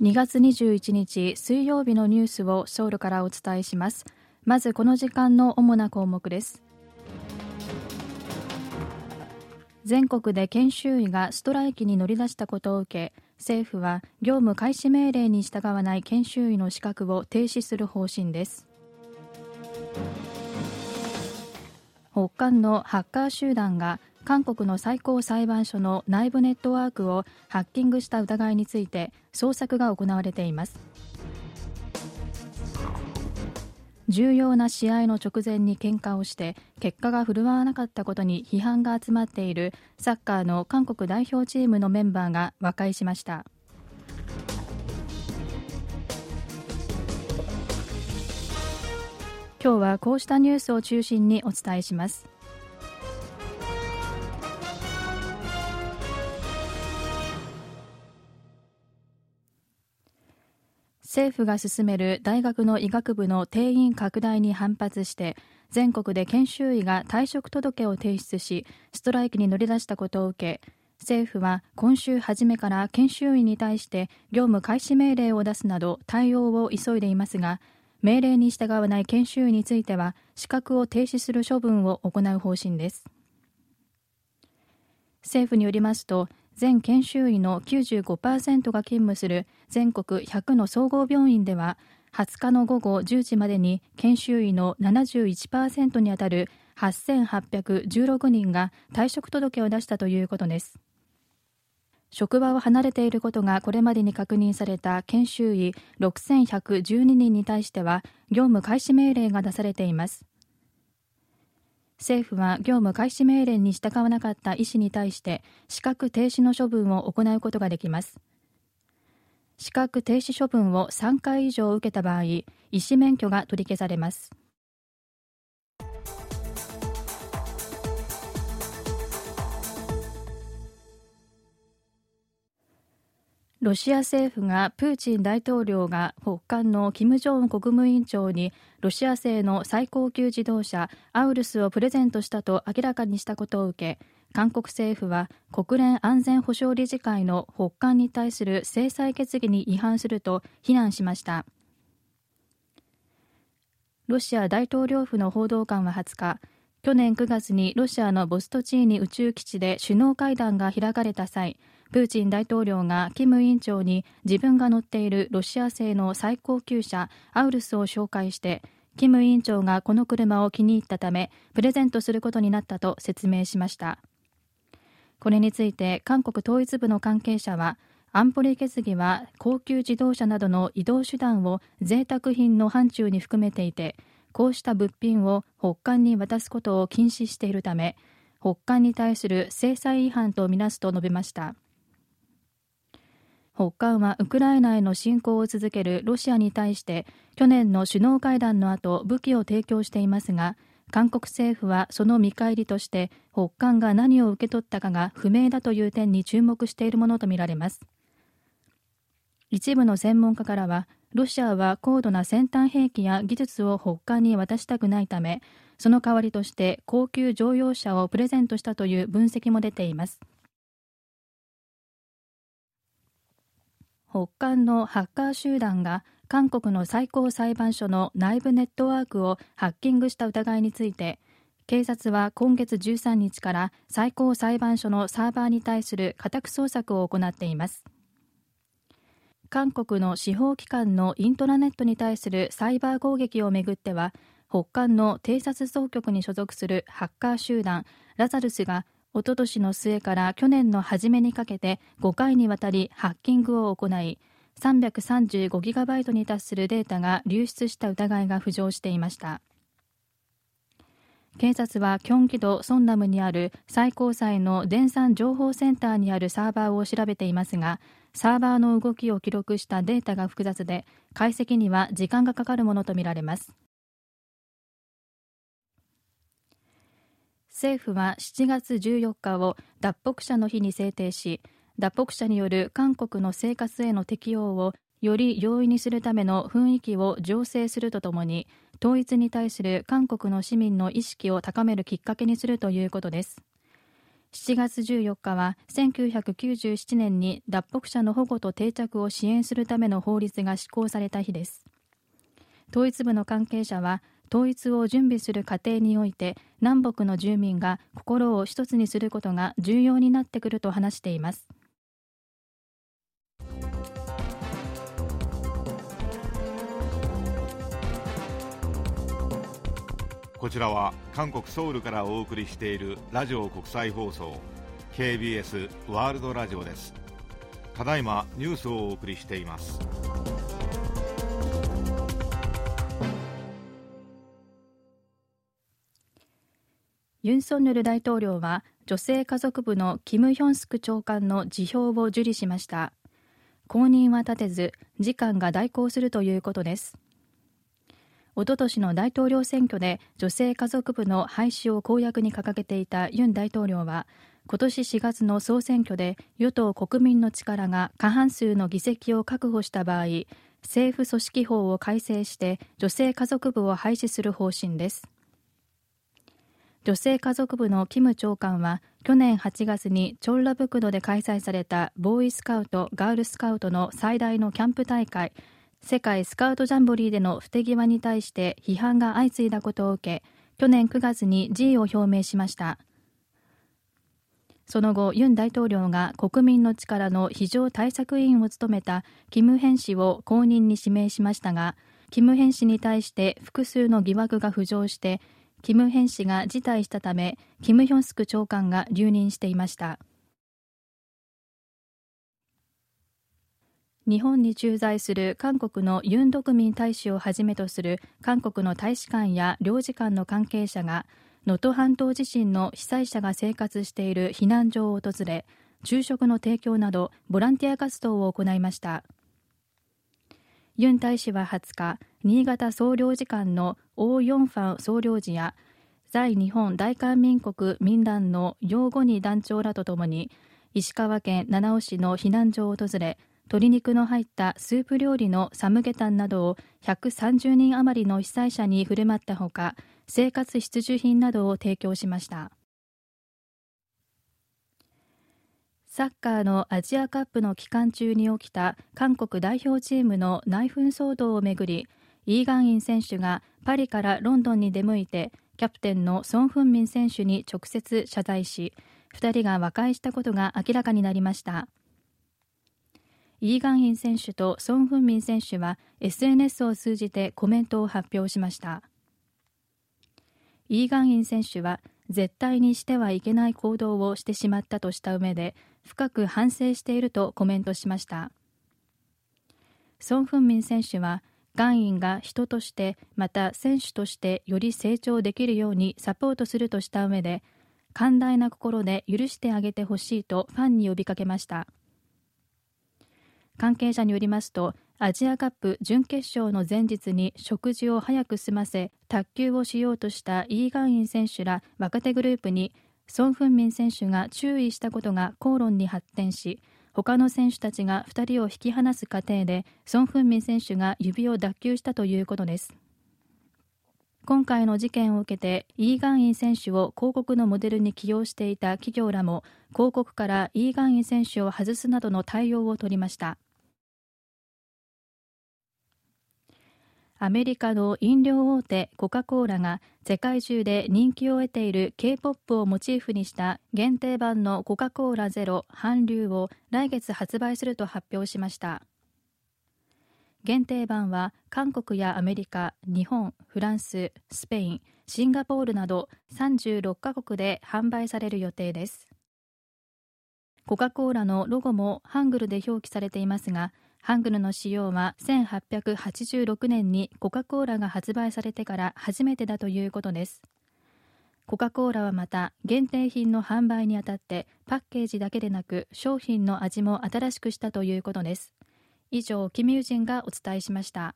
2月21日水曜日のニュースをソウルからお伝えします。まずこの時間の主な項目です。全国で研修医がストライキに乗り出したことを受け政府は業務開始命令に従わない研修医の資格を停止する方針です。北韓のハッカー集団が韓国の最高裁判所の内部ネットワークをハッキングした疑いについて捜索が行われています。重要な試合の直前に喧嘩をして結果が振るわなかったことに批判が集まっているサッカーの韓国代表チームのメンバーが和解しました。今日はこうしたニュースを中心にお伝えします。政府が進める大学の医学部の定員拡大に反発して全国で研修医が退職届を提出しストライキに乗り出したことを受け政府は今週初めから研修医に対して業務開始命令を出すなど対応を急いでいますが命令に従わない研修医については資格を停止する処分を行う方針です。政府によりますと全研修医の95%が勤務する全国100の総合病院では20日の午後10時までに研修医の71%にあたる8816人が退職届を出したということです。職場を離れていることがこれまでに確認された研修医6112人に対しては業務開始命令が出されています。政府は業務開始命令に従わなかった医師に対して資格停止の処分を行うことができます。資格停止処分を3回以上受けた場合医師免許が取り消されます。ロシア政府がプーチン大統領が北韓の金正恩国務委員長にロシア製の最高級自動車アウルスをプレゼントしたと明らかにしたことを受け韓国政府は国連安全保障理事会の北韓に対する制裁決議に違反すると非難しました。ロシア大統領府の報道官は20日去年9月にロシアのボストチーニ宇宙基地で首脳会談が開かれた際プーチン大統領がキム委員長に自分が乗っているロシア製の最高級車アウルスを紹介してキム委員長がこの車を気に入ったためプレゼントすることになったと説明しました。これについて韓国統一部の関係者は安保理決議は高級自動車などの移動手段を贅沢品の範疇に含めていてこうした物品を北韓に渡すことを禁止しているため北韓に対する制裁違反とみなすと述べました。北韓はウクライナへの侵攻を続けるロシアに対して去年の首脳会談の後武器を提供していますが韓国政府はその見返りとして北韓が何を受け取ったかが不明だという点に注目しているものとみられます。一部の専門家からはロシアは高度な先端兵器や技術を北韓に渡したくないためその代わりとして高級乗用車をプレゼントしたという分析も出ています。北韓のハッカー集団が韓国の最高裁判所の内部ネットワークをハッキングした疑いについて警察は今月13日から最高裁判所のサーバーに対する家宅捜索を行っています。韓国の司法機関のイントラネットに対するサイバー攻撃をめぐっては北韓の偵察総局に所属するハッカー集団ラザルスがおととしの末から去年の初めにかけて5回にわたりハッキングを行い 335GB に達するデータが流出した疑いが浮上していました。警察はキョンギド・ソンナムにある最高裁の電産情報センターにあるサーバーを調べていますがサーバーの動きを記録したデータが複雑で解析には時間がかかるものとみられます。政府は7月14日を脱北者の日に制定し脱北者による韓国の生活への適用をより容易にするための雰囲気を醸成するとともに統一に対する韓国の市民の意識を高めるきっかけにするということです。7月14日は1997年に脱北者の保護と定着を支援するための法律が施行された日です。統一部の関係者は統一を準備する過程において南北の住民が心を一つにすることが重要になってくると話しています。こちらは韓国ソウルからお送りしているラジオ国際放送 KBS ワールドラジオです。ただいまニュースをお送りしています。ユン・ソンニョル大統領は女性家族部のキム・ヒョンスク長官の辞表を受理しました。後任は立てず時間が代行するということです。おととしの大統領選挙で女性家族部の廃止を公約に掲げていたユン大統領は今年4月の総選挙で与党国民の力が過半数の議席を確保した場合政府組織法を改正して女性家族部を廃止する方針です。女性家族部のキム長官は去年8月にチョンラブクドで開催されたボーイスカウト・ガールスカウトの最大のキャンプ大会世界スカウトジャンボリーでの不手際に対して批判が相次いだことを受け去年9月に辞意を表明しました。その後ユン大統領が国民の力の非常対策委員を務めたキム・ヘン氏を後任に指名しましたがキム・ヘン氏に対して複数の疑惑が浮上してキム・ヘン氏が辞退したためキム・ヒョンスク長官が留任していました。日本に駐在する韓国のユン・ドクミン大使をはじめとする韓国の大使館や領事館の関係者が能登半島地震の被災者が生活している避難所を訪れ昼食の提供などボランティア活動を行いました。ユン大使は20日新潟総領事館のオー・ヨンファン総領事や在日本大韓民国民団の養護に団長らとともに石川県七尾市の避難所を訪れ鶏肉の入ったスープ料理のサムゲタンなどを130人余りの被災者に振る舞ったほか生活必需品などを提供しました。サッカーのアジアカップの期間中に起きた韓国代表チームの内紛騒動をめぐりイーガンイン選手がパリからロンドンに出向いてキャプテンのソン・フンミン選手に直接謝罪し2人が和解したことが明らかになりました。イーガンイン選手とソン・フンミン選手は SNS を通じてコメントを発表しました。イーガンイン選手は絶対にしてはいけない行動をしてしまったとした上で深く反省しているとコメントしました。ソン・フンミン選手はガンインが人としてまた選手としてより成長できるようにサポートするとした上で寛大な心で許してあげてほしいとファンに呼びかけました。関係者によりますとアジアカップ準決勝の前日に食事を早く済ませ卓球をしようとしたイーガンイン選手ら若手グループにソン・フンミン選手が注意したことが口論に発展し他の選手たちが2人を引き離す過程でソン・フンミン選手が指を脱臼したということです。今回の事件を受けてイーガンイン選手を広告のモデルに起用していた企業らも広告からイーガンイン選手を外すなどの対応を取りました。アメリカの飲料大手コカ・コーラが世界中で人気を得ている K-POP をモチーフにした限定版のコカ・コーラゼロ韓流を来月発売すると発表しました。限定版は韓国やアメリカ、日本、フランス、スペイン、シンガポールなど36カ国で販売される予定です。コカ・コーラのロゴもハングルで表記されていますがハングルの使用は1886年にコカ・コーラが発売されてから初めてだということです。コカ・コーラはまた限定品の販売にあたってパッケージだけでなく商品の味も新しくしたということです。以上キム・ユジンがお伝えしました。